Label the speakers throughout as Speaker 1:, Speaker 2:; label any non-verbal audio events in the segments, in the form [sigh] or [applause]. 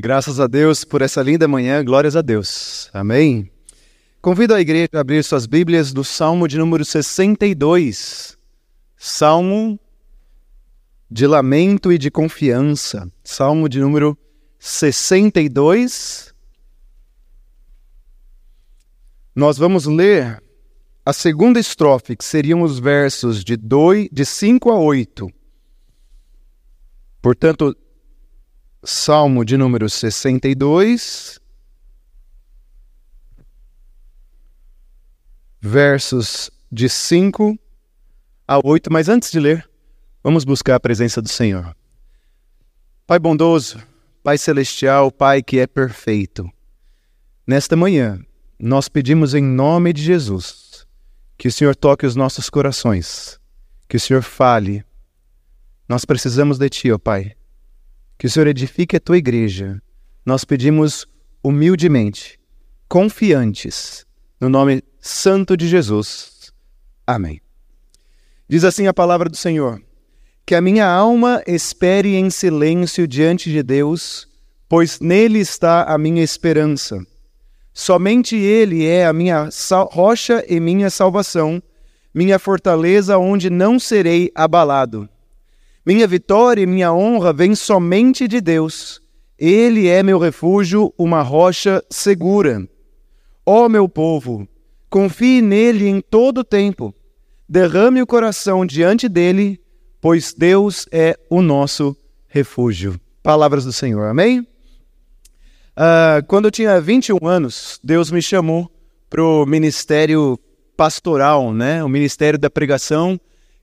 Speaker 1: Graças a Deus por essa linda manhã, glórias a Deus. Amém. Convido a igreja a abrir suas Bíblias do Salmo de número 62. Salmo de lamento e de confiança. Salmo de número 62. Nós vamos ler a segunda estrofe, que seriam os versos de, dois, de 5 a 8. Portanto, Salmo de número 62, versos de 5 a 8. Mas antes de ler, vamos buscar a presença do Senhor. Pai bondoso, Pai celestial, Pai que é perfeito, nesta manhã, nós pedimos em nome de Jesus que o Senhor toque os nossos corações, que o Senhor fale. Nós precisamos de Ti, ó Pai que o Senhor edifique a tua igreja. Nós pedimos humildemente, confiantes, no nome santo de Jesus. Amém. Diz assim a palavra do Senhor: Que a minha alma espere em silêncio diante de Deus, pois nele está a minha esperança. Somente Ele é a minha rocha e minha salvação, minha fortaleza onde não serei abalado. Minha vitória e minha honra vêm somente de Deus. Ele é meu refúgio, uma rocha segura. Ó oh, meu povo, confie nele em todo o tempo. Derrame o coração diante dele, pois Deus é o nosso refúgio. Palavras do Senhor, amém? Uh, quando eu tinha 21 anos, Deus me chamou para o ministério pastoral, né? o ministério da pregação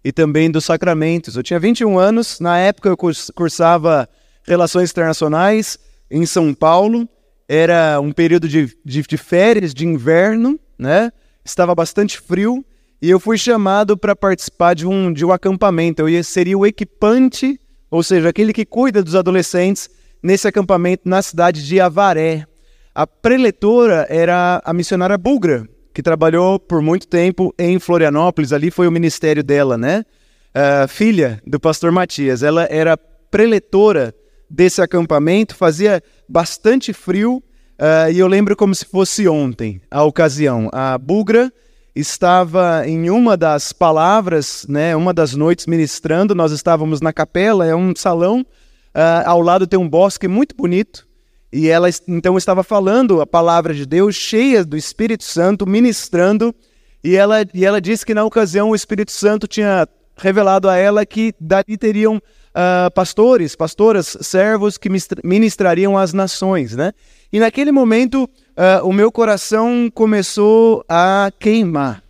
Speaker 1: e também dos sacramentos. Eu tinha 21 anos, na época eu cursava Relações Internacionais em São Paulo, era um período de, de, de férias de inverno, né? Estava bastante frio e eu fui chamado para participar de um, de um acampamento. Eu ia, seria o equipante, ou seja, aquele que cuida dos adolescentes nesse acampamento na cidade de Avaré. A preletora era a missionária búlgara, que trabalhou por muito tempo em Florianópolis, ali foi o ministério dela, né? Uh, filha do pastor Matias. Ela era preletora desse acampamento, fazia bastante frio, uh, e eu lembro como se fosse ontem a ocasião. A Bugra estava em uma das palavras, né, uma das noites ministrando, nós estávamos na capela, é um salão, uh, ao lado tem um bosque muito bonito, e ela então estava falando a palavra de Deus, cheia do Espírito Santo, ministrando, e ela, e ela disse que na ocasião o Espírito Santo tinha revelado a ela que dali teriam uh, pastores, pastoras, servos que ministrariam às nações, né? E naquele momento uh, o meu coração começou a queimar,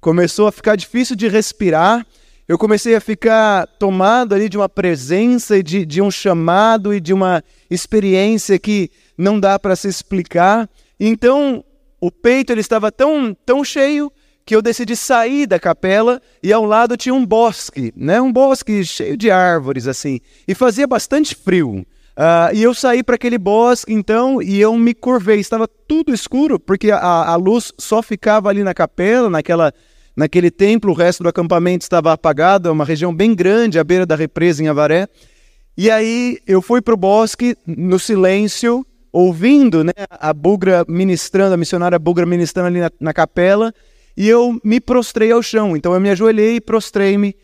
Speaker 1: começou a ficar difícil de respirar, eu comecei a ficar tomado ali de uma presença e de, de um chamado e de uma experiência que não dá para se explicar. Então, o peito ele estava tão, tão cheio que eu decidi sair da capela e ao lado tinha um bosque, né? Um bosque cheio de árvores assim, e fazia bastante frio. Uh, e eu saí para aquele bosque então e eu me curvei. Estava tudo escuro porque a, a luz só ficava ali na capela, naquela Naquele templo, o resto do acampamento estava apagado, é uma região bem grande, à beira da represa em Avaré. E aí eu fui para o bosque, no silêncio, ouvindo né, a Bugra ministrando, a missionária Bugra ministrando ali na, na capela, e eu me prostrei ao chão. Então eu me ajoelhei e prostrei-me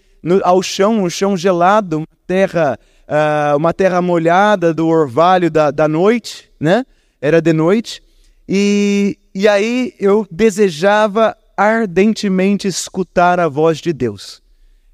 Speaker 1: ao chão, um chão gelado, uma terra, uh, uma terra molhada do orvalho da, da noite, né? Era de noite. E, e aí eu desejava ardentemente escutar a voz de Deus.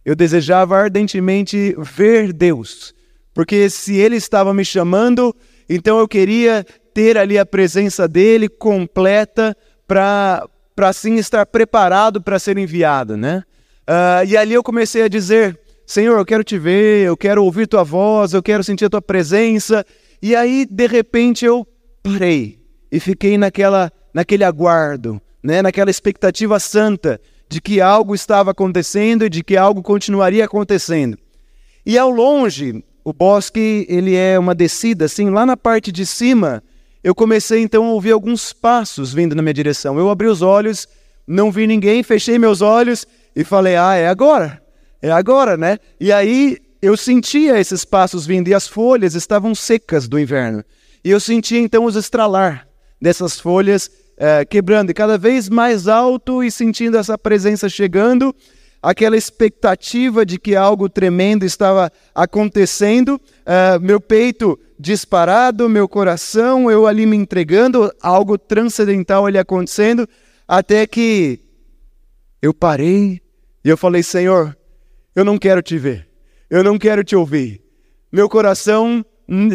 Speaker 1: Eu desejava ardentemente ver Deus, porque se Ele estava me chamando, então eu queria ter ali a presença dele completa para assim estar preparado para ser enviado, né? Uh, e ali eu comecei a dizer: Senhor, eu quero te ver, eu quero ouvir tua voz, eu quero sentir a tua presença. E aí, de repente, eu parei e fiquei naquela, naquele aguardo, né, naquela expectativa santa de que algo estava acontecendo e de que algo continuaria acontecendo. E ao longe, o bosque ele é uma descida, assim, lá na parte de cima, eu comecei então a ouvir alguns passos vindo na minha direção. Eu abri os olhos, não vi ninguém, fechei meus olhos e falei: "Ah, é agora. É agora, né?" E aí eu sentia esses passos vindo e as folhas estavam secas do inverno. E eu senti então os estralar dessas folhas é, quebrando, e cada vez mais alto e sentindo essa presença chegando, aquela expectativa de que algo tremendo estava acontecendo, é, meu peito disparado, meu coração, eu ali me entregando, algo transcendental ali acontecendo, até que eu parei e eu falei: Senhor, eu não quero te ver, eu não quero te ouvir. Meu coração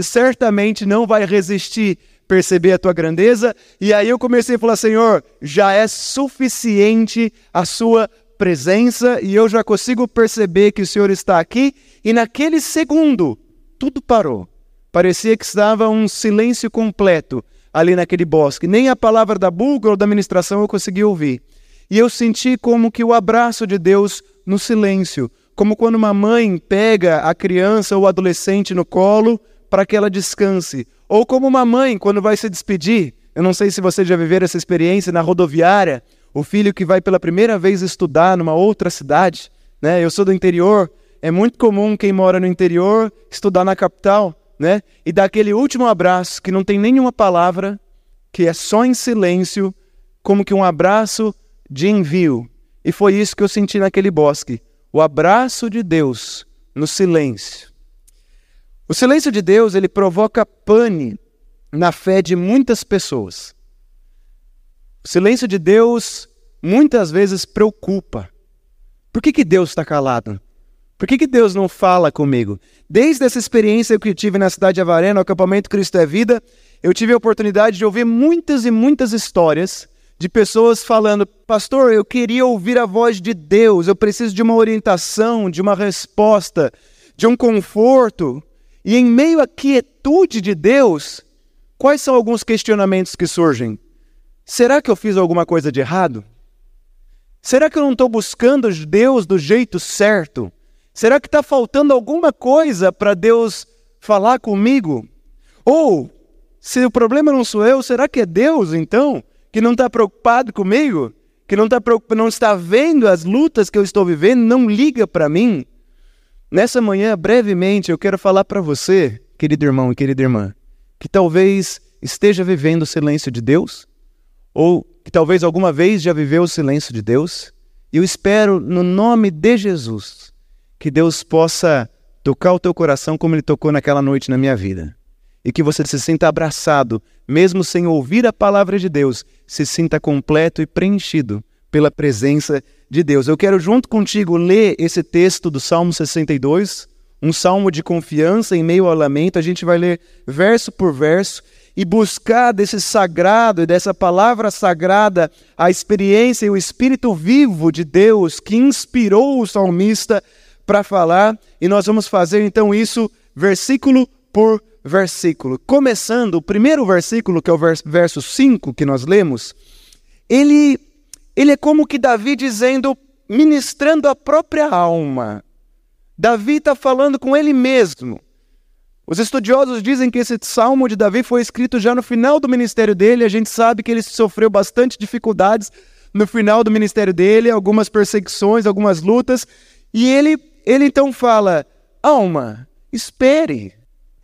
Speaker 1: certamente não vai resistir perceber a tua grandeza. E aí eu comecei a falar: Senhor, já é suficiente a sua presença e eu já consigo perceber que o Senhor está aqui. E naquele segundo, tudo parou. Parecia que estava um silêncio completo ali naquele bosque. Nem a palavra da búlgara ou da ministração eu consegui ouvir. E eu senti como que o abraço de Deus no silêncio, como quando uma mãe pega a criança ou adolescente no colo para que ela descanse, ou como uma mãe quando vai se despedir. Eu não sei se você já viveram essa experiência na rodoviária, o filho que vai pela primeira vez estudar numa outra cidade, né? Eu sou do interior, é muito comum quem mora no interior estudar na capital, né? E dar aquele último abraço que não tem nenhuma palavra, que é só em silêncio, como que um abraço de envio. E foi isso que eu senti naquele bosque, o abraço de Deus no silêncio. O silêncio de Deus, ele provoca pane na fé de muitas pessoas. O silêncio de Deus muitas vezes preocupa. Por que, que Deus está calado? Por que, que Deus não fala comigo? Desde essa experiência que eu tive na cidade de Avaré, no acampamento Cristo é Vida, eu tive a oportunidade de ouvir muitas e muitas histórias de pessoas falando: Pastor, eu queria ouvir a voz de Deus, eu preciso de uma orientação, de uma resposta, de um conforto. E em meio à quietude de Deus, quais são alguns questionamentos que surgem? Será que eu fiz alguma coisa de errado? Será que eu não estou buscando Deus do jeito certo? Será que está faltando alguma coisa para Deus falar comigo? Ou, se o problema não sou eu, será que é Deus então que não está preocupado comigo? Que não, tá não está vendo as lutas que eu estou vivendo, não liga para mim? Nessa manhã, brevemente, eu quero falar para você, querido irmão e querida irmã, que talvez esteja vivendo o silêncio de Deus ou que talvez alguma vez já viveu o silêncio de Deus, e eu espero, no nome de Jesus, que Deus possa tocar o teu coração como Ele tocou naquela noite na minha vida. E que você se sinta abraçado, mesmo sem ouvir a palavra de Deus, se sinta completo e preenchido pela presença de Deus. Eu quero, junto contigo, ler esse texto do Salmo 62, um salmo de confiança em meio ao lamento. A gente vai ler verso por verso e buscar desse sagrado e dessa palavra sagrada a experiência e o espírito vivo de Deus que inspirou o salmista para falar, e nós vamos fazer então isso versículo por versículo. Começando, o primeiro versículo, que é o verso 5 que nós lemos, ele, ele é como que Davi dizendo, ministrando a própria alma. Davi está falando com ele mesmo. Os estudiosos dizem que esse salmo de Davi foi escrito já no final do ministério dele. A gente sabe que ele sofreu bastante dificuldades no final do ministério dele, algumas perseguições, algumas lutas. E ele, ele então fala: Alma, espere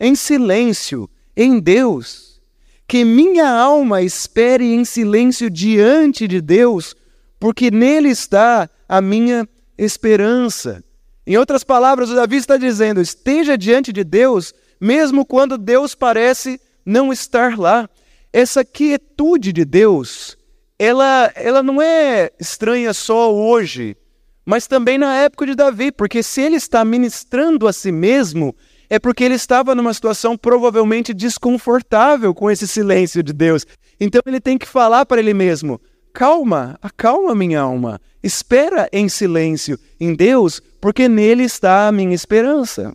Speaker 1: em silêncio em Deus. Que minha alma espere em silêncio diante de Deus, porque nele está a minha esperança. Em outras palavras, o Davi está dizendo: esteja diante de Deus mesmo quando Deus parece não estar lá. Essa quietude de Deus, ela, ela não é estranha só hoje, mas também na época de Davi, porque se ele está ministrando a si mesmo, é porque ele estava numa situação provavelmente desconfortável com esse silêncio de Deus. Então ele tem que falar para ele mesmo: calma, acalma minha alma, espera em silêncio em Deus, porque nele está a minha esperança.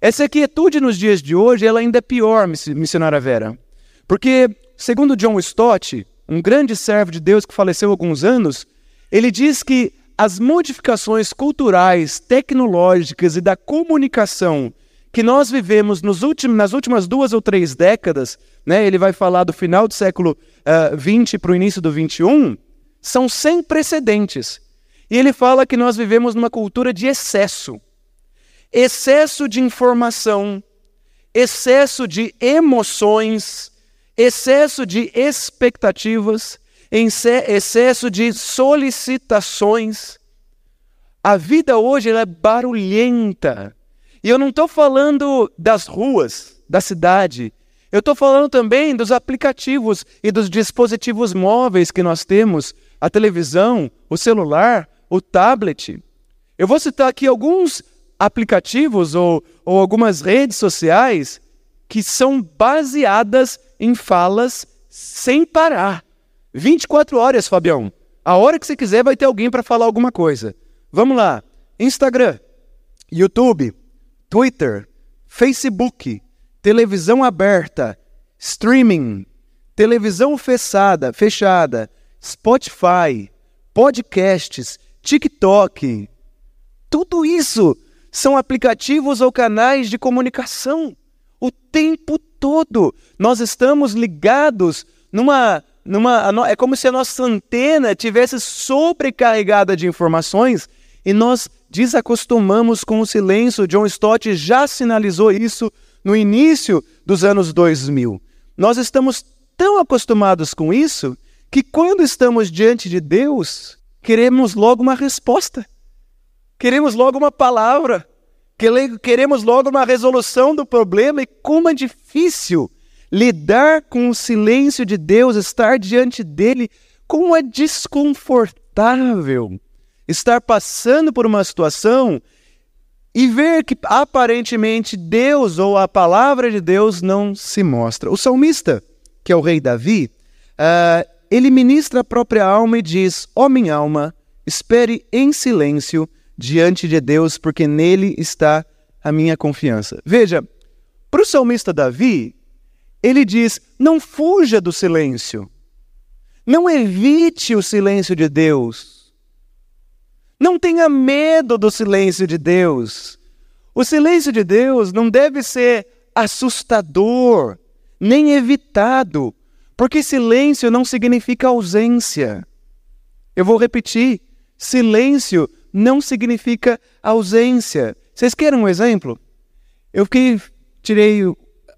Speaker 1: Essa quietude nos dias de hoje ela ainda é pior, missionária Vera. Porque, segundo John Stott, um grande servo de Deus que faleceu há alguns anos, ele diz que as modificações culturais, tecnológicas e da comunicação que nós vivemos últimos, nas últimas duas ou três décadas, né, ele vai falar do final do século XX uh, para o início do XXI, são sem precedentes. E ele fala que nós vivemos numa cultura de excesso excesso de informação, excesso de emoções, excesso de expectativas, excesso de solicitações. A vida hoje é barulhenta. E eu não estou falando das ruas, da cidade. Eu estou falando também dos aplicativos e dos dispositivos móveis que nós temos: a televisão, o celular, o tablet. Eu vou citar aqui alguns aplicativos ou, ou algumas redes sociais que são baseadas em falas sem parar. 24 horas, Fabião. A hora que você quiser vai ter alguém para falar alguma coisa. Vamos lá. Instagram, YouTube, Twitter, Facebook, televisão aberta, streaming, televisão fechada, fechada, Spotify, podcasts, TikTok. Tudo isso são aplicativos ou canais de comunicação. O tempo todo nós estamos ligados numa numa é como se a nossa antena tivesse sobrecarregada de informações e nós desacostumamos com o silêncio. John Stott já sinalizou isso no início dos anos 2000. Nós estamos tão acostumados com isso que quando estamos diante de Deus, queremos logo uma resposta. Queremos logo uma palavra. Queremos logo uma resolução do problema e como é difícil lidar com o silêncio de Deus, estar diante dele, como é desconfortável estar passando por uma situação e ver que aparentemente Deus ou a palavra de Deus não se mostra. O salmista, que é o rei Davi, uh, ele ministra a própria alma e diz: Ó oh, minha alma, espere em silêncio diante de Deus, porque nele está a minha confiança. Veja, para o salmista Davi, ele diz: não fuja do silêncio. Não evite o silêncio de Deus. Não tenha medo do silêncio de Deus. O silêncio de Deus não deve ser assustador, nem evitado, porque silêncio não significa ausência. Eu vou repetir: silêncio não significa ausência. Vocês querem um exemplo? Eu fiquei, tirei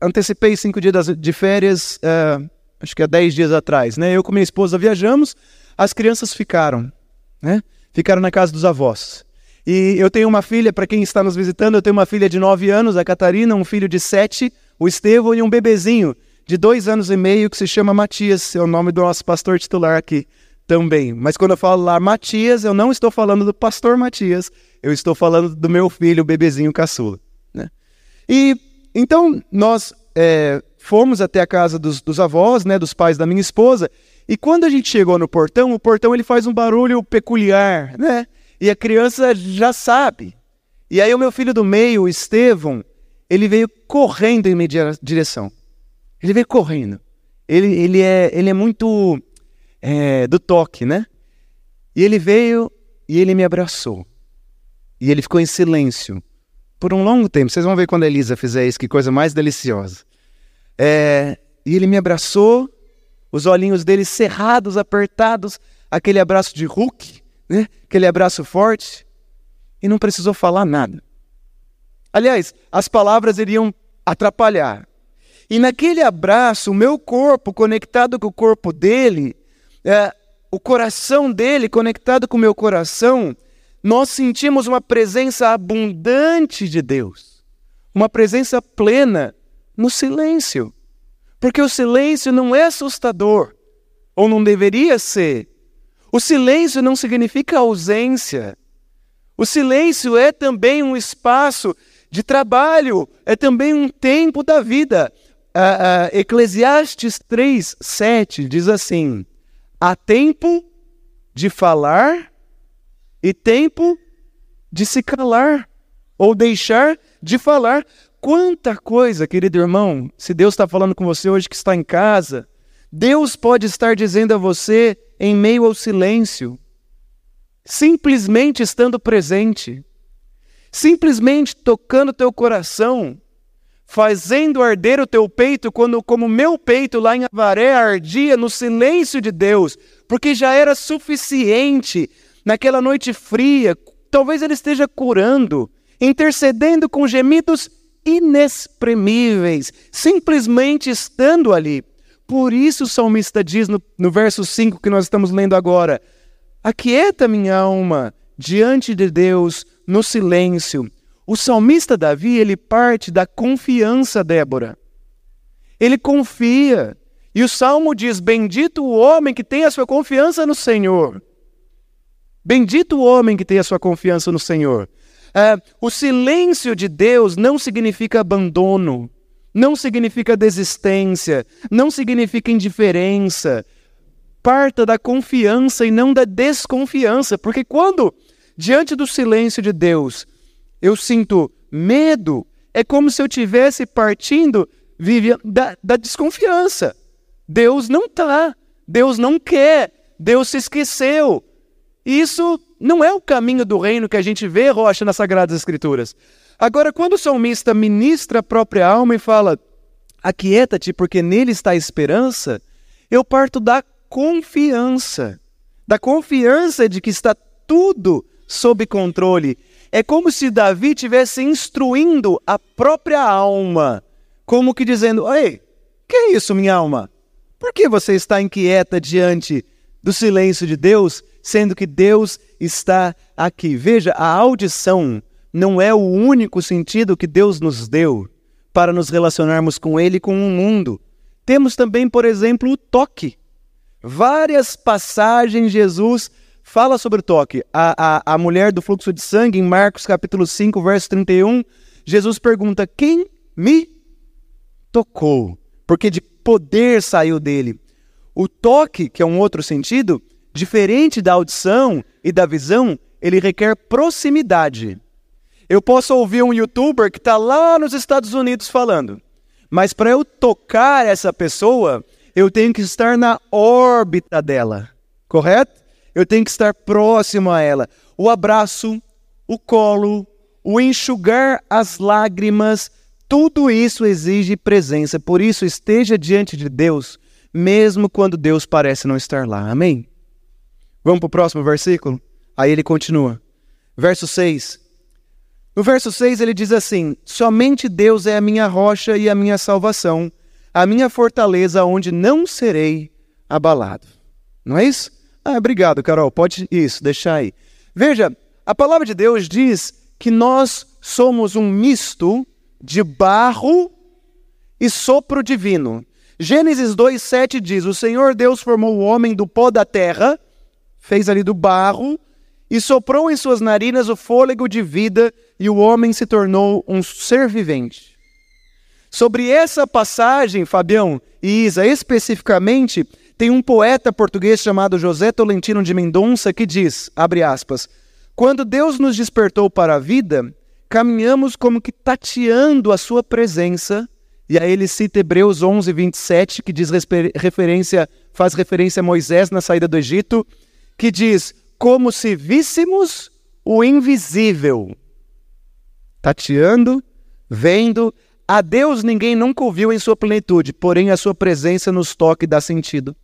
Speaker 1: antecipei cinco dias de férias, uh, acho que há dez dias atrás, né? Eu com minha esposa viajamos, as crianças ficaram, né? Ficaram na casa dos avós. E eu tenho uma filha, para quem está nos visitando, eu tenho uma filha de nove anos, a Catarina, um filho de sete, o Estevão, e um bebezinho de dois anos e meio que se chama Matias, é o nome do nosso pastor titular aqui também. Mas quando eu falo lá Matias, eu não estou falando do pastor Matias, eu estou falando do meu filho, o bebezinho caçula. Né? E então, nós é, fomos até a casa dos, dos, avós, né, dos pais da minha esposa, e quando a gente chegou no portão, o portão ele faz um barulho peculiar, né? E a criança já sabe. E aí o meu filho do meio, o Estevão, ele veio correndo em minha direção. Ele veio correndo. Ele, ele, é, ele é muito é, do toque, né? E ele veio e ele me abraçou. E ele ficou em silêncio por um longo tempo. Vocês vão ver quando a Elisa fizer isso, que coisa mais deliciosa. É, e ele me abraçou, os olhinhos dele cerrados, apertados, aquele abraço de Hulk, né? aquele abraço forte, e não precisou falar nada. Aliás, as palavras iriam atrapalhar. E naquele abraço, o meu corpo conectado com o corpo dele, é, o coração dele conectado com o meu coração, nós sentimos uma presença abundante de Deus, uma presença plena no silêncio. Porque o silêncio não é assustador, ou não deveria ser. O silêncio não significa ausência. O silêncio é também um espaço de trabalho, é também um tempo da vida. Uh, uh, Eclesiastes 3, 7 diz assim: há tempo de falar e tempo de se calar ou deixar de falar. Quanta coisa, querido irmão, se Deus está falando com você hoje que está em casa, Deus pode estar dizendo a você em meio ao silêncio, simplesmente estando presente, simplesmente tocando teu coração, fazendo arder o teu peito, quando, como meu peito lá em Avaré ardia no silêncio de Deus, porque já era suficiente naquela noite fria, talvez ele esteja curando, intercedendo com gemidos inexprimíveis, simplesmente estando ali. Por isso o salmista diz no, no verso 5 que nós estamos lendo agora: Aquieta minha alma diante de Deus no silêncio. O salmista Davi, ele parte da confiança, Débora. Ele confia. E o salmo diz: Bendito o homem que tem a sua confiança no Senhor. Bendito o homem que tem a sua confiança no Senhor. É, o silêncio de Deus não significa abandono, não significa desistência, não significa indiferença. Parta da confiança e não da desconfiança, porque quando, diante do silêncio de Deus, eu sinto medo, é como se eu tivesse partindo da, da desconfiança. Deus não está, Deus não quer, Deus se esqueceu. Isso não é o caminho do reino que a gente vê, Rocha, nas Sagradas Escrituras. Agora, quando o salmista ministra a própria alma e fala, aquieta-te porque nele está a esperança, eu parto da confiança, da confiança de que está tudo sob controle. É como se Davi tivesse instruindo a própria alma, como que dizendo: Ei, que é isso, minha alma? Por que você está inquieta diante do silêncio de Deus, sendo que Deus está aqui? Veja, a audição não é o único sentido que Deus nos deu para nos relacionarmos com Ele e com o mundo. Temos também, por exemplo, o toque. Várias passagens Jesus fala sobre o toque. A, a, a mulher do fluxo de sangue, em Marcos capítulo 5, verso 31, Jesus pergunta: Quem me tocou? Porque de poder saiu dele. O toque, que é um outro sentido, diferente da audição e da visão, ele requer proximidade. Eu posso ouvir um youtuber que está lá nos Estados Unidos falando, mas para eu tocar essa pessoa, eu tenho que estar na órbita dela, correto? Eu tenho que estar próximo a ela. O abraço, o colo, o enxugar as lágrimas, tudo isso exige presença. Por isso, esteja diante de Deus, mesmo quando Deus parece não estar lá. Amém? Vamos para o próximo versículo? Aí ele continua. Verso 6. No verso 6 ele diz assim: Somente Deus é a minha rocha e a minha salvação, a minha fortaleza onde não serei abalado. Não é isso? Ah, obrigado, Carol. Pode isso, deixar aí. Veja, a palavra de Deus diz que nós somos um misto de barro e sopro divino. Gênesis 2:7 diz: O Senhor Deus formou o homem do pó da terra, fez ali do barro e soprou em suas narinas o fôlego de vida, e o homem se tornou um ser vivente. Sobre essa passagem, Fabião e Isa, especificamente, tem um poeta português chamado José Tolentino de Mendonça que diz, abre aspas, quando Deus nos despertou para a vida, caminhamos como que tateando a sua presença, e aí ele cita Hebreus 11, 27, que diz referência, faz referência a Moisés na saída do Egito, que diz, como se víssemos o invisível. Tateando, vendo, a Deus ninguém nunca ouviu em sua plenitude, porém a sua presença nos toca e dá sentido.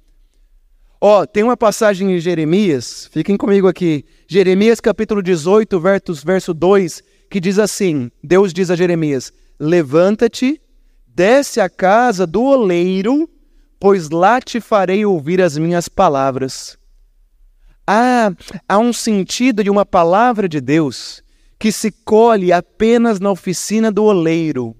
Speaker 1: Ó, oh, tem uma passagem em Jeremias, fiquem comigo aqui. Jeremias capítulo 18, verso, verso 2, que diz assim: Deus diz a Jeremias: Levanta-te, desce à casa do oleiro, pois lá te farei ouvir as minhas palavras. Ah, há um sentido de uma palavra de Deus que se colhe apenas na oficina do oleiro,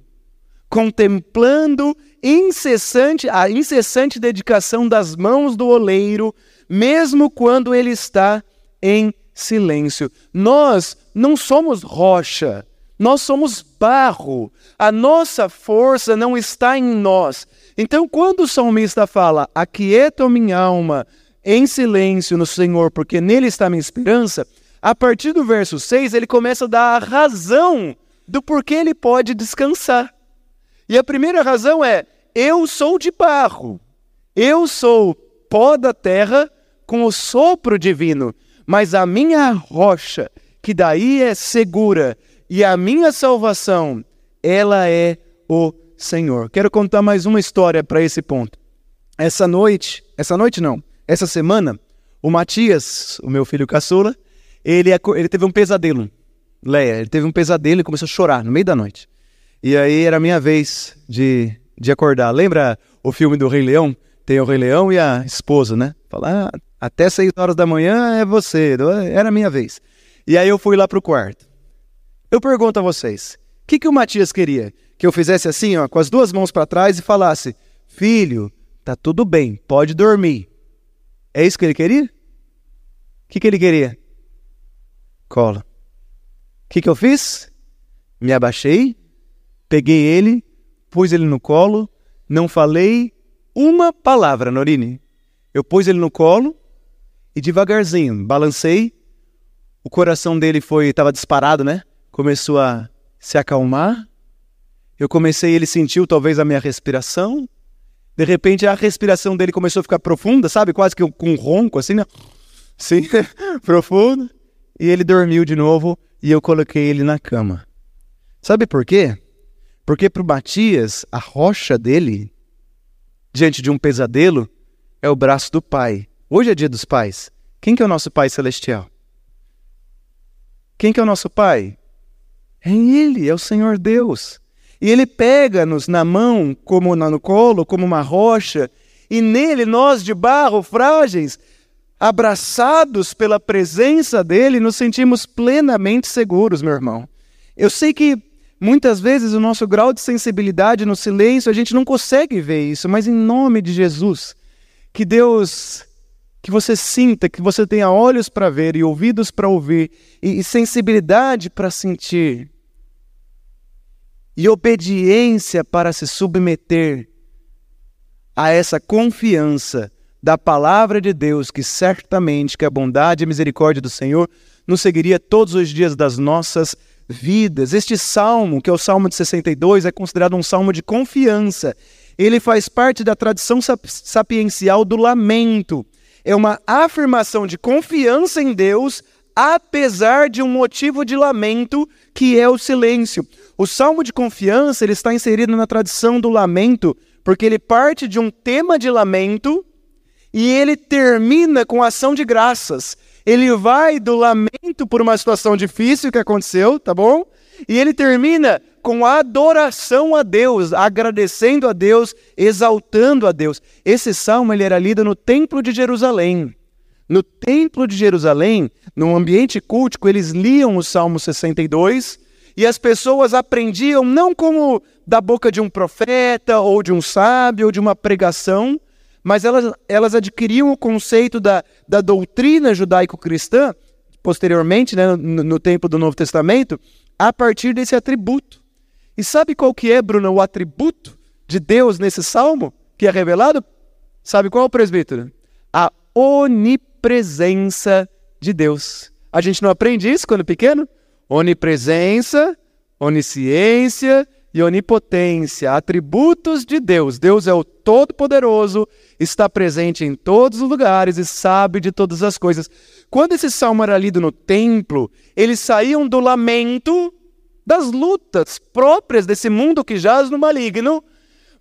Speaker 1: contemplando incessante, a incessante dedicação das mãos do oleiro, mesmo quando ele está em silêncio. Nós não somos rocha, nós somos barro. A nossa força não está em nós. Então, quando o salmista fala: Aquieta minha alma em silêncio no Senhor, porque nele está a minha esperança, a partir do verso 6 ele começa a dar a razão do porquê ele pode descansar. E a primeira razão é: eu sou de barro, eu sou pó da terra com o sopro divino, mas a minha rocha, que daí é segura, e a minha salvação, ela é o Senhor. Quero contar mais uma história para esse ponto. Essa noite, essa noite não, essa semana, o Matias, o meu filho caçula, ele, ele teve um pesadelo. Leia, ele teve um pesadelo e começou a chorar no meio da noite. E aí era a minha vez de, de acordar. Lembra o filme do Rei Leão? Tem o Rei Leão e a esposa, né? Falar, ah, até seis horas da manhã é você. Era a minha vez. E aí eu fui lá pro quarto. Eu pergunto a vocês, o que, que o Matias queria? Que eu fizesse assim, ó, com as duas mãos para trás e falasse, filho, tá tudo bem, pode dormir. É isso que ele queria? O que, que ele queria? Cola. O que, que eu fiz? Me abaixei, peguei ele, pus ele no colo, não falei uma palavra, Norine. Eu pus ele no colo e devagarzinho, balancei. O coração dele foi, estava disparado, né? Começou a se acalmar. Eu comecei, ele sentiu talvez a minha respiração. De repente a respiração dele começou a ficar profunda, sabe? Quase que com um ronco, assim, né? Sim, [laughs] profundo. E ele dormiu de novo e eu coloquei ele na cama. Sabe por quê? Porque para o Matias, a rocha dele, diante de um pesadelo, é o braço do pai. Hoje é dia dos pais. Quem que é o nosso pai celestial? Quem que é o nosso pai? É ele, é o Senhor Deus. E ele pega-nos na mão, como no colo, como uma rocha, e nele nós de barro, frágeis, abraçados pela presença dele, nos sentimos plenamente seguros, meu irmão. Eu sei que muitas vezes o nosso grau de sensibilidade no silêncio, a gente não consegue ver isso, mas em nome de Jesus, que Deus, que você sinta, que você tenha olhos para ver e ouvidos para ouvir e, e sensibilidade para sentir e obediência para se submeter a essa confiança da palavra de Deus, que certamente que a bondade e a misericórdia do Senhor nos seguiria todos os dias das nossas vidas. Este salmo, que é o Salmo de 62, é considerado um salmo de confiança. Ele faz parte da tradição sapiencial do lamento. É uma afirmação de confiança em Deus, apesar de um motivo de lamento, que é o silêncio. O salmo de confiança ele está inserido na tradição do lamento, porque ele parte de um tema de lamento e ele termina com ação de graças. Ele vai do lamento por uma situação difícil que aconteceu, tá bom? E ele termina com adoração a Deus, agradecendo a Deus, exaltando a Deus. Esse salmo ele era lido no Templo de Jerusalém. No Templo de Jerusalém, no ambiente cultico, eles liam o Salmo 62 e as pessoas aprendiam não como da boca de um profeta ou de um sábio ou de uma pregação, mas elas, elas adquiriam o conceito da, da doutrina judaico-cristã, posteriormente, né, no, no tempo do Novo Testamento, a partir desse atributo. E sabe qual que é, Bruno, o atributo de Deus nesse salmo que é revelado? Sabe qual, presbítero? A onipresença de Deus. A gente não aprende isso quando pequeno? Onipresença, onisciência e onipotência, atributos de Deus. Deus é o Todo-Poderoso, está presente em todos os lugares e sabe de todas as coisas. Quando esse salmo era lido no templo, eles saíam do lamento das lutas próprias desse mundo que jaz no maligno,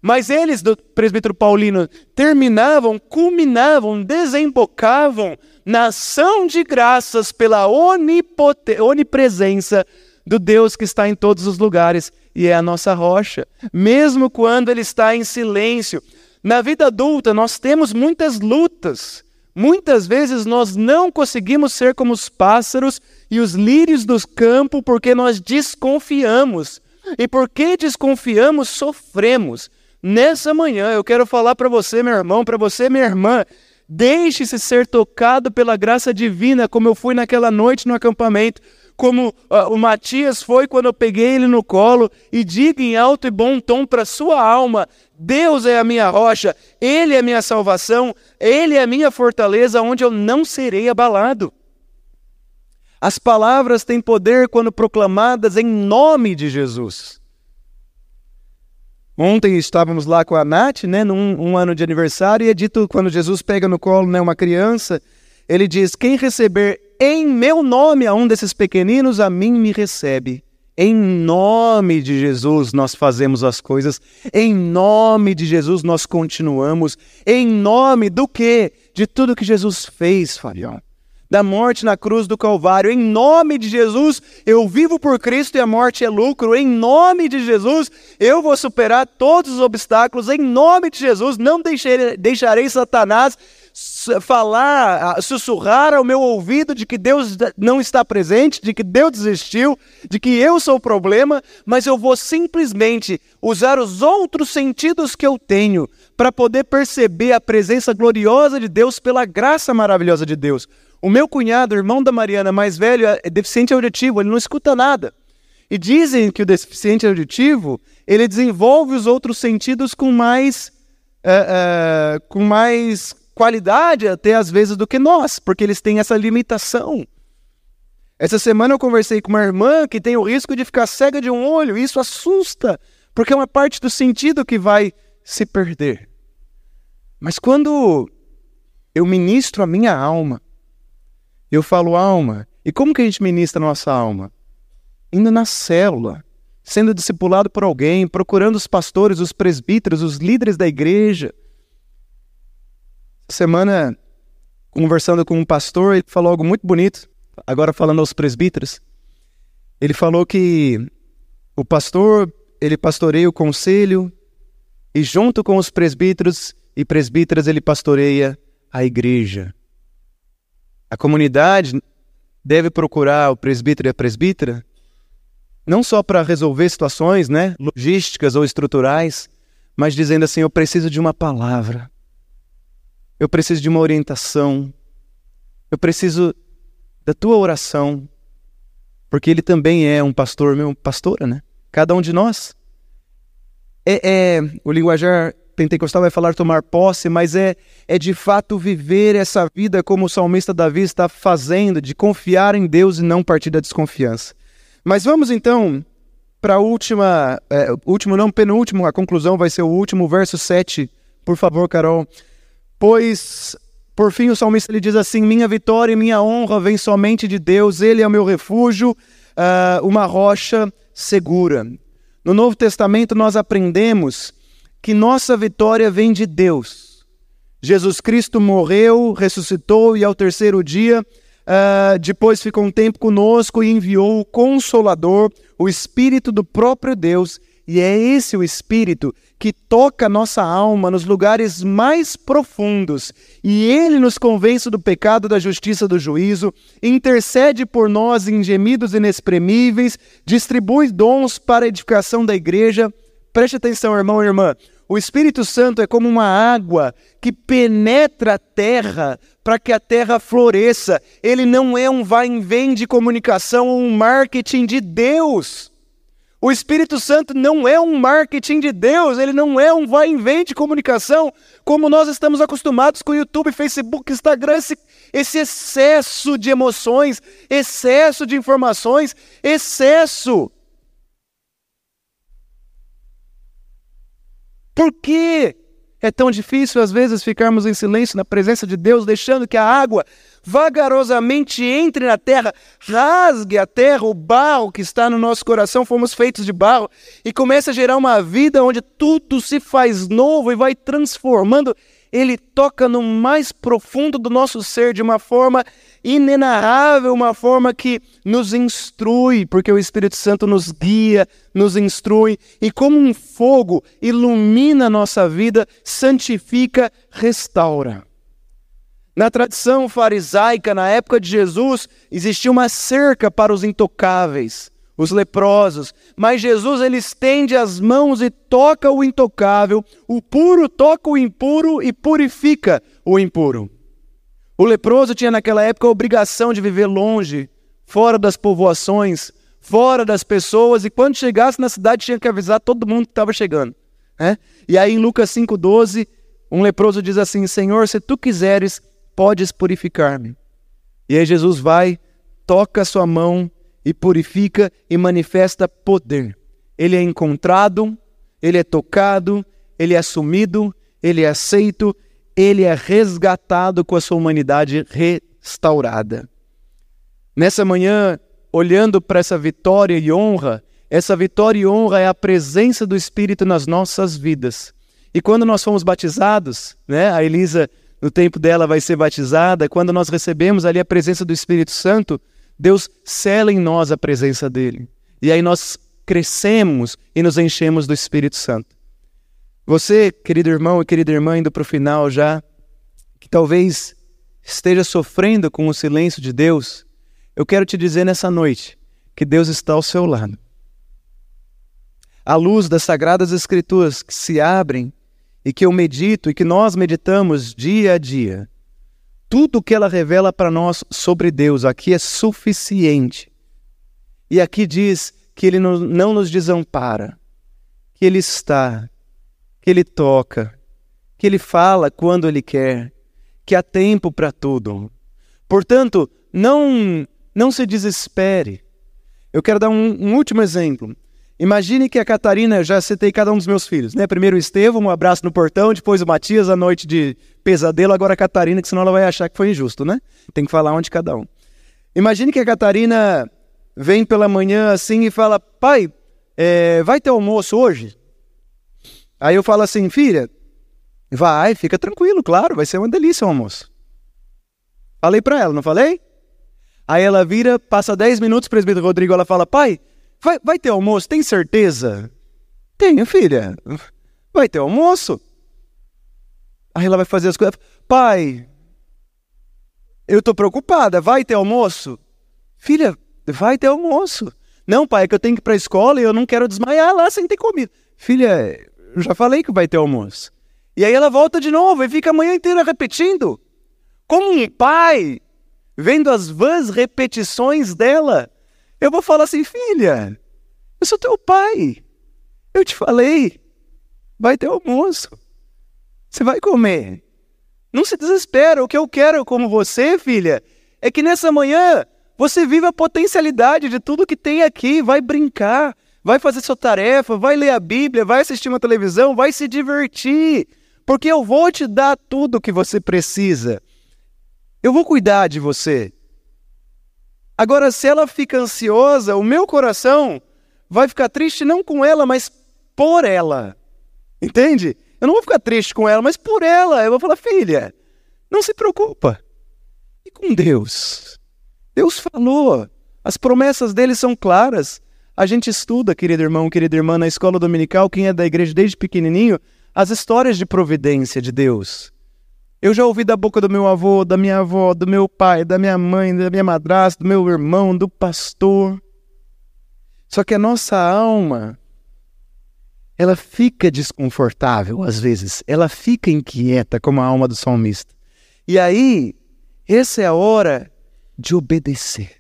Speaker 1: mas eles, do presbítero Paulino, terminavam, culminavam, desembocavam na ação de graças pela onipresença do Deus que está em todos os lugares e é a nossa rocha, mesmo quando ele está em silêncio. Na vida adulta, nós temos muitas lutas. Muitas vezes nós não conseguimos ser como os pássaros e os lírios do campo porque nós desconfiamos. E porque desconfiamos, sofremos. Nessa manhã eu quero falar para você, meu irmão, para você, minha irmã, deixe-se ser tocado pela graça divina, como eu fui naquela noite no acampamento como uh, o Matias foi quando eu peguei ele no colo, e diga em alto e bom tom para sua alma: Deus é a minha rocha, Ele é a minha salvação, Ele é a minha fortaleza, onde eu não serei abalado. As palavras têm poder quando proclamadas em nome de Jesus. Ontem estávamos lá com a Nath, né, num um ano de aniversário, e é dito quando Jesus pega no colo né, uma criança, ele diz: Quem receber em meu nome a um desses pequeninos, a mim me recebe. Em nome de Jesus nós fazemos as coisas, em nome de Jesus nós continuamos, em nome do quê? De tudo que Jesus fez, Farião. Da morte na cruz do Calvário. Em nome de Jesus, eu vivo por Cristo e a morte é lucro. Em nome de Jesus, eu vou superar todos os obstáculos. Em nome de Jesus, não deixarei, deixarei Satanás falar, sussurrar ao meu ouvido de que Deus não está presente, de que Deus desistiu, de que eu sou o problema, mas eu vou simplesmente usar os outros sentidos que eu tenho para poder perceber a presença gloriosa de Deus pela graça maravilhosa de Deus. O meu cunhado, irmão da Mariana, mais velho, é deficiente auditivo, ele não escuta nada. E dizem que o deficiente auditivo, ele desenvolve os outros sentidos com mais, uh, uh, com mais qualidade até às vezes do que nós, porque eles têm essa limitação. Essa semana eu conversei com uma irmã que tem o risco de ficar cega de um olho, e isso assusta, porque é uma parte do sentido que vai se perder. Mas quando eu ministro a minha alma, eu falo alma, e como que a gente ministra a nossa alma? Indo na célula, sendo discipulado por alguém, procurando os pastores, os presbíteros, os líderes da igreja, semana, conversando com um pastor, ele falou algo muito bonito, agora falando aos presbíteros. Ele falou que o pastor, ele pastoreia o conselho e junto com os presbíteros e presbíteras ele pastoreia a igreja. A comunidade deve procurar o presbítero e a presbítera não só para resolver situações, né, logísticas ou estruturais, mas dizendo assim, eu preciso de uma palavra. Eu preciso de uma orientação. Eu preciso da tua oração. Porque ele também é um pastor, meu, pastora, né? Cada um de nós. É, é, o linguajar pentecostal vai falar tomar posse, mas é, é de fato viver essa vida como o salmista Davi está fazendo, de confiar em Deus e não partir da desconfiança. Mas vamos então para a última, é, último não, penúltimo, a conclusão vai ser o último, verso 7. Por favor, Carol. Pois, por fim, o salmista ele diz assim: Minha vitória e minha honra vem somente de Deus, Ele é o meu refúgio, uh, uma rocha segura. No Novo Testamento, nós aprendemos que nossa vitória vem de Deus. Jesus Cristo morreu, ressuscitou e ao terceiro dia, uh, depois ficou um tempo conosco e enviou o Consolador, o Espírito do próprio Deus, e é esse o Espírito que toca nossa alma nos lugares mais profundos, e ele nos convence do pecado, da justiça, do juízo, intercede por nós em gemidos inexprimíveis, distribui dons para a edificação da igreja. Preste atenção, irmão e irmã. O Espírito Santo é como uma água que penetra a terra para que a terra floresça. Ele não é um vai e vem de comunicação ou um marketing de Deus. O Espírito Santo não é um marketing de Deus, ele não é um vai e vem de comunicação, como nós estamos acostumados com YouTube, Facebook, Instagram, esse, esse excesso de emoções, excesso de informações, excesso. Por quê? É tão difícil às vezes ficarmos em silêncio na presença de Deus, deixando que a água vagarosamente entre na terra, rasgue a terra, o barro que está no nosso coração, fomos feitos de barro, e comece a gerar uma vida onde tudo se faz novo e vai transformando. Ele toca no mais profundo do nosso ser de uma forma inenarrável, uma forma que nos instrui, porque o Espírito Santo nos guia, nos instrui e, como um fogo, ilumina a nossa vida, santifica, restaura. Na tradição farisaica, na época de Jesus, existia uma cerca para os intocáveis, os leprosos. Mas Jesus ele estende as mãos e toca o intocável, o puro toca o impuro e purifica o impuro. O leproso tinha naquela época a obrigação de viver longe, fora das povoações, fora das pessoas, e quando chegasse na cidade tinha que avisar todo mundo que estava chegando. Né? E aí em Lucas 5,12, um leproso diz assim: Senhor, se tu quiseres, podes purificar-me. E aí Jesus vai, toca a sua mão e purifica e manifesta poder. Ele é encontrado, ele é tocado, ele é assumido, ele é aceito, ele é resgatado com a sua humanidade restaurada. Nessa manhã, olhando para essa vitória e honra, essa vitória e honra é a presença do Espírito nas nossas vidas. E quando nós fomos batizados, né, a Elisa no tempo dela vai ser batizada, quando nós recebemos ali a presença do Espírito Santo, Deus cela em nós a presença dele. E aí nós crescemos e nos enchemos do Espírito Santo. Você, querido irmão e querida irmã, indo para o final já, que talvez esteja sofrendo com o silêncio de Deus, eu quero te dizer nessa noite que Deus está ao seu lado. A luz das Sagradas Escrituras que se abrem e que eu medito e que nós meditamos dia a dia, tudo que ela revela para nós sobre Deus aqui é suficiente. E aqui diz que Ele não nos desampara, que Ele está, que Ele toca, que Ele fala quando Ele quer, que há tempo para tudo. Portanto, não, não se desespere. Eu quero dar um, um último exemplo. Imagine que a Catarina, já citei cada um dos meus filhos, né? Primeiro o Estevão, um abraço no portão, depois o Matias, a noite de pesadelo, agora a Catarina, que senão ela vai achar que foi injusto, né? Tem que falar onde cada um. Imagine que a Catarina vem pela manhã assim e fala: Pai, é, vai ter almoço hoje? Aí eu falo assim: Filha, vai, fica tranquilo, claro, vai ser uma delícia o almoço. Falei para ela, não falei? Aí ela vira, passa 10 minutos, o presbítero Rodrigo, ela fala: Pai, Vai, vai ter almoço? Tem certeza? Tenho, filha. Vai ter almoço? Aí ela vai fazer as coisas. Pai, eu tô preocupada. Vai ter almoço? Filha, vai ter almoço. Não, pai, é que eu tenho que ir para a escola e eu não quero desmaiar lá sem ter comida. Filha, eu já falei que vai ter almoço. E aí ela volta de novo e fica a manhã inteira repetindo. Como um pai, vendo as vãs repetições dela, eu vou falar assim, filha, eu sou teu pai. Eu te falei, vai ter almoço. Você vai comer. Não se desespera. O que eu quero como você, filha, é que nessa manhã você viva a potencialidade de tudo que tem aqui. Vai brincar, vai fazer sua tarefa, vai ler a Bíblia, vai assistir uma televisão, vai se divertir. Porque eu vou te dar tudo o que você precisa. Eu vou cuidar de você. Agora, se ela fica ansiosa, o meu coração vai ficar triste não com ela, mas por ela. Entende? Eu não vou ficar triste com ela, mas por ela. Eu vou falar, filha, não se preocupa. E com Deus? Deus falou. As promessas dele são claras. A gente estuda, querido irmão, querida irmã, na escola dominical, quem é da igreja desde pequenininho, as histórias de providência de Deus. Eu já ouvi da boca do meu avô, da minha avó, do meu pai, da minha mãe, da minha madrasta, do meu irmão, do pastor. Só que a nossa alma, ela fica desconfortável às vezes, ela fica inquieta, como a alma do salmista. E aí, essa é a hora de obedecer,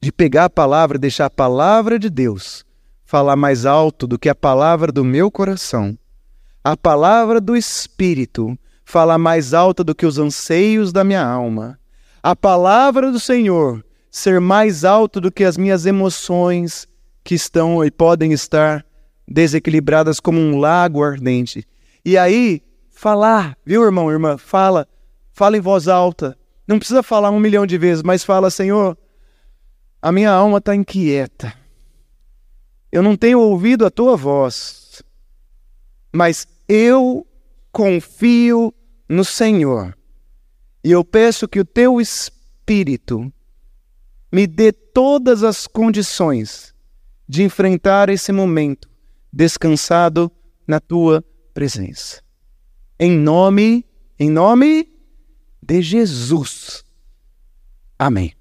Speaker 1: de pegar a palavra, deixar a palavra de Deus falar mais alto do que a palavra do meu coração, a palavra do Espírito falar mais alta do que os anseios da minha alma. A palavra do Senhor ser mais alto do que as minhas emoções que estão e podem estar desequilibradas como um lago ardente. E aí, falar, viu, irmão, irmã? Fala, fala em voz alta. Não precisa falar um milhão de vezes, mas fala, Senhor, a minha alma está inquieta. Eu não tenho ouvido a tua voz, mas eu confio no Senhor. E eu peço que o teu Espírito me dê todas as condições de enfrentar esse momento descansado na tua presença. Em nome, em nome de Jesus. Amém.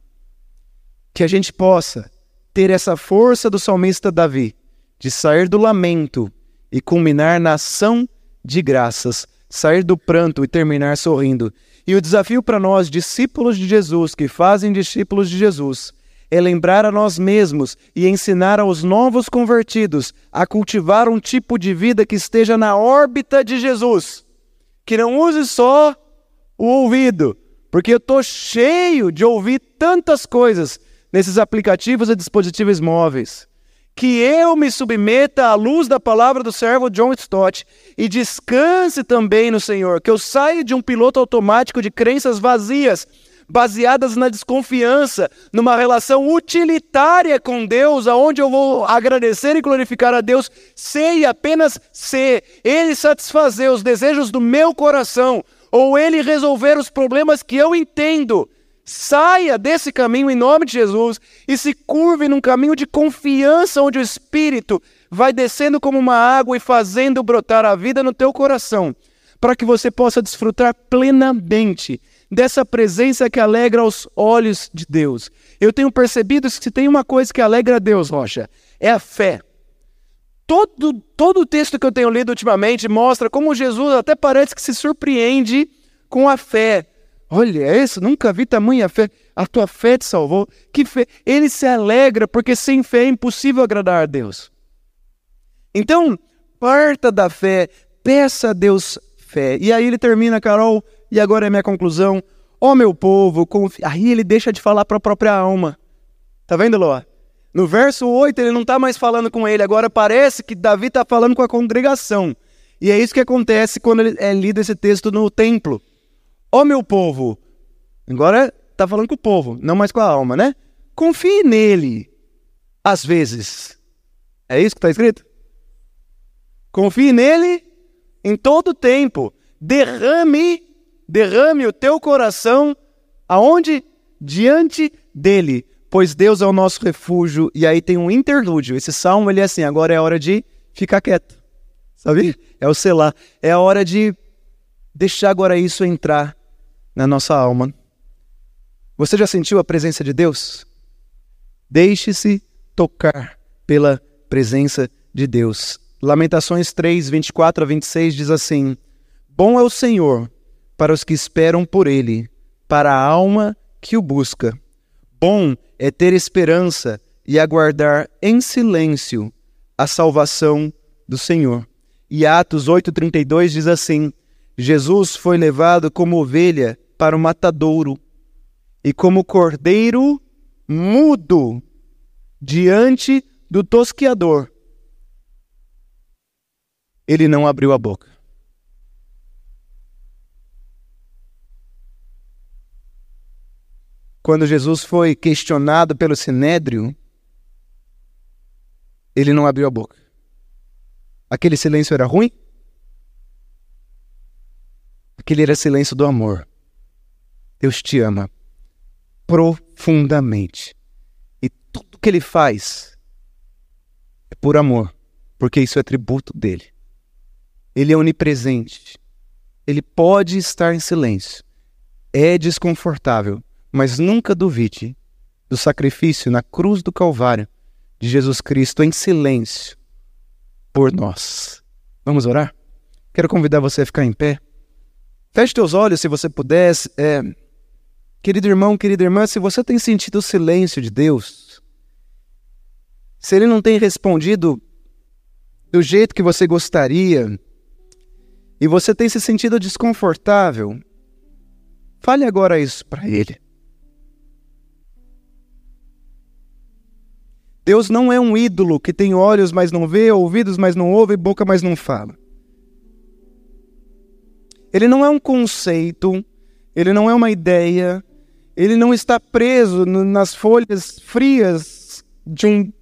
Speaker 1: Que a gente possa ter essa força do salmista Davi de sair do lamento e culminar na ação de graças, sair do pranto e terminar sorrindo. E o desafio para nós, discípulos de Jesus, que fazem discípulos de Jesus, é lembrar a nós mesmos e ensinar aos novos convertidos a cultivar um tipo de vida que esteja na órbita de Jesus, que não use só o ouvido, porque eu estou cheio de ouvir tantas coisas nesses aplicativos e dispositivos móveis que eu me submeta à luz da palavra do servo John Stott e descanse também no Senhor, que eu saia de um piloto automático de crenças vazias, baseadas na desconfiança, numa relação utilitária com Deus, aonde eu vou agradecer e glorificar a Deus, sei apenas ser, Ele satisfazer os desejos do meu coração, ou ele resolver os problemas que eu entendo. Saia desse caminho em nome de Jesus e se curve num caminho de confiança onde o Espírito vai descendo como uma água e fazendo brotar a vida no teu coração, para que você possa desfrutar plenamente dessa presença que alegra os olhos de Deus. Eu tenho percebido que se tem uma coisa que alegra a Deus, Rocha, é a fé. Todo, todo o texto que eu tenho lido ultimamente mostra como Jesus até parece que se surpreende com a fé. Olha isso, nunca vi tamanha fé. A tua fé te salvou. Que fé? Ele se alegra porque sem fé é impossível agradar a Deus. Então, parta da fé, peça a Deus fé. E aí ele termina, Carol, e agora é minha conclusão. Ó oh, meu povo, confia. Aí ele deixa de falar para a própria alma. Tá vendo, Loa? No verso 8, ele não está mais falando com ele, agora parece que Davi está falando com a congregação. E é isso que acontece quando é lido esse texto no templo. Ó oh, meu povo, agora está falando com o povo, não mais com a alma, né? Confie nele, às vezes. É isso que está escrito? Confie nele em todo tempo. Derrame, derrame o teu coração aonde? Diante dele, pois Deus é o nosso refúgio. E aí tem um interlúdio. Esse salmo ele é assim, agora é a hora de ficar quieto. Sabe? É o selar. É a hora de deixar agora isso entrar na nossa alma. Você já sentiu a presença de Deus? Deixe-se tocar pela presença de Deus. Lamentações 3, 24 a 26 diz assim: Bom é o Senhor para os que esperam por Ele, para a alma que o busca. Bom é ter esperança e aguardar em silêncio a salvação do Senhor. E Atos 8,32 diz assim: Jesus foi levado como ovelha para o matadouro, e como cordeiro mudo diante do tosquiador ele não abriu a boca. Quando Jesus foi questionado pelo sinédrio, ele não abriu a boca. Aquele silêncio era ruim? Aquele era silêncio do amor. Deus te ama profundamente. E tudo que ele faz é por amor, porque isso é tributo dele. Ele é onipresente. Ele pode estar em silêncio. É desconfortável, mas nunca duvide do sacrifício na cruz do Calvário de Jesus Cristo em silêncio por nós. Vamos orar? Quero convidar você a ficar em pé. Feche teus olhos se você pudesse. É... Querido irmão, querida irmã, se você tem sentido o silêncio de Deus, se Ele não tem respondido do jeito que você gostaria, e você tem se sentido desconfortável, fale agora isso para Ele. Deus não é um ídolo que tem olhos, mas não vê, ouvidos, mas não ouve, boca, mas não fala. Ele não é um conceito, ele não é uma ideia, ele não está preso no, nas folhas frias de um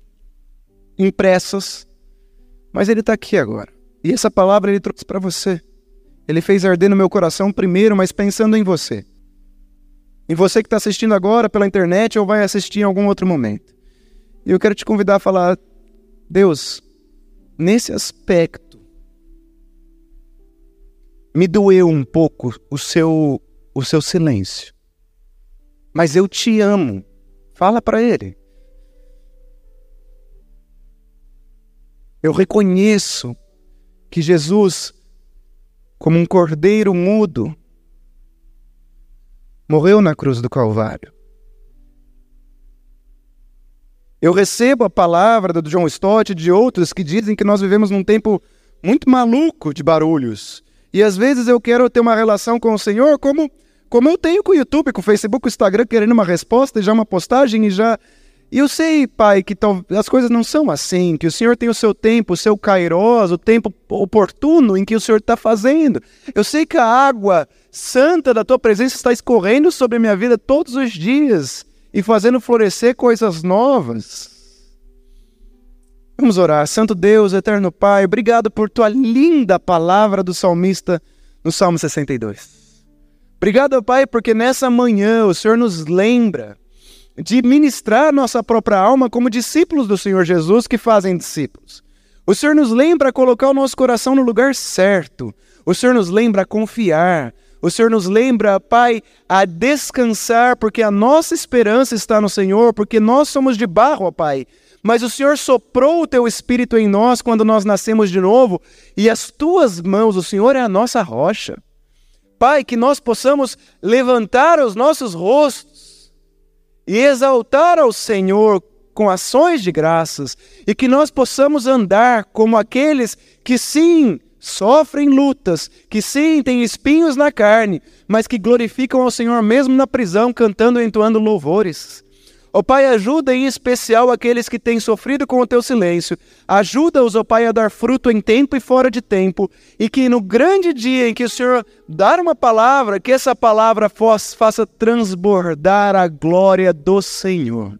Speaker 1: impressas, mas ele está aqui agora. E essa palavra ele trouxe para você. Ele fez arder no meu coração primeiro, mas pensando em você. Em você que está assistindo agora pela internet ou vai assistir em algum outro momento. E eu quero te convidar a falar: Deus, nesse aspecto, me doeu um pouco o seu, o seu silêncio. Mas eu te amo. Fala para ele. Eu reconheço que Jesus, como um cordeiro mudo, morreu na cruz do Calvário. Eu recebo a palavra do John Stott e de outros que dizem que nós vivemos num tempo muito maluco de barulhos. E às vezes eu quero ter uma relação com o Senhor como, como eu tenho com o YouTube, com o Facebook, com o Instagram, querendo uma resposta e já uma postagem e já e eu sei, Pai, que as coisas não são assim, que o Senhor tem o seu tempo, o seu kairos, o tempo oportuno em que o Senhor está fazendo. Eu sei que a água santa da Tua presença está escorrendo sobre a minha vida todos os dias e fazendo florescer coisas novas. Vamos orar. Santo Deus, eterno Pai, obrigado por Tua linda palavra do salmista no Salmo 62. Obrigado, Pai, porque nessa manhã o Senhor nos lembra de ministrar nossa própria alma como discípulos do Senhor Jesus que fazem discípulos. O Senhor nos lembra a colocar o nosso coração no lugar certo. O Senhor nos lembra a confiar. O Senhor nos lembra, Pai, a descansar, porque a nossa esperança está no Senhor, porque nós somos de barro, Pai. Mas o Senhor soprou o teu espírito em nós quando nós nascemos de novo, e as tuas mãos, o Senhor é a nossa rocha. Pai, que nós possamos levantar os nossos rostos e exaltar ao Senhor com ações de graças, e que nós possamos andar como aqueles que sim sofrem lutas, que sim têm espinhos na carne, mas que glorificam ao Senhor mesmo na prisão, cantando e entoando louvores. Ó oh, Pai, ajuda em especial aqueles que têm sofrido com o teu silêncio. Ajuda-os, ó oh, Pai, a dar fruto em tempo e fora de tempo. E que no grande dia em que o Senhor dar uma palavra, que essa palavra faça transbordar a glória do Senhor.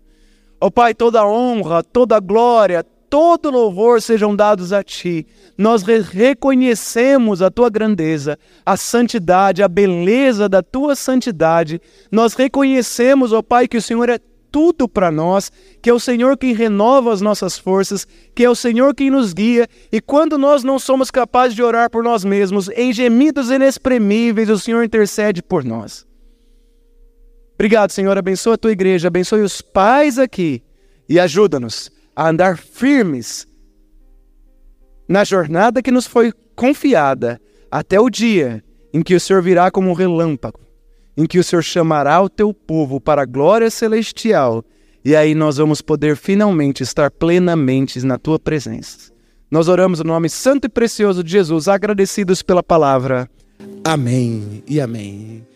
Speaker 1: Ó oh, Pai, toda honra, toda glória, todo louvor sejam dados a Ti. Nós re reconhecemos a Tua grandeza, a santidade, a beleza da Tua santidade. Nós reconhecemos, ó Pai, que o Senhor é tudo para nós, que é o Senhor quem renova as nossas forças, que é o Senhor quem nos guia, e quando nós não somos capazes de orar por nós mesmos, em gemidos inexprimíveis, o Senhor intercede por nós. Obrigado, Senhor. Abençoa a tua igreja, abençoe os pais aqui e ajuda-nos a andar firmes na jornada que nos foi confiada até o dia em que o Senhor virá como um relâmpago em que o Senhor chamará o teu povo para a glória celestial, e aí nós vamos poder finalmente estar plenamente na tua presença. Nós oramos no nome santo e precioso de Jesus, agradecidos pela palavra. Amém e amém.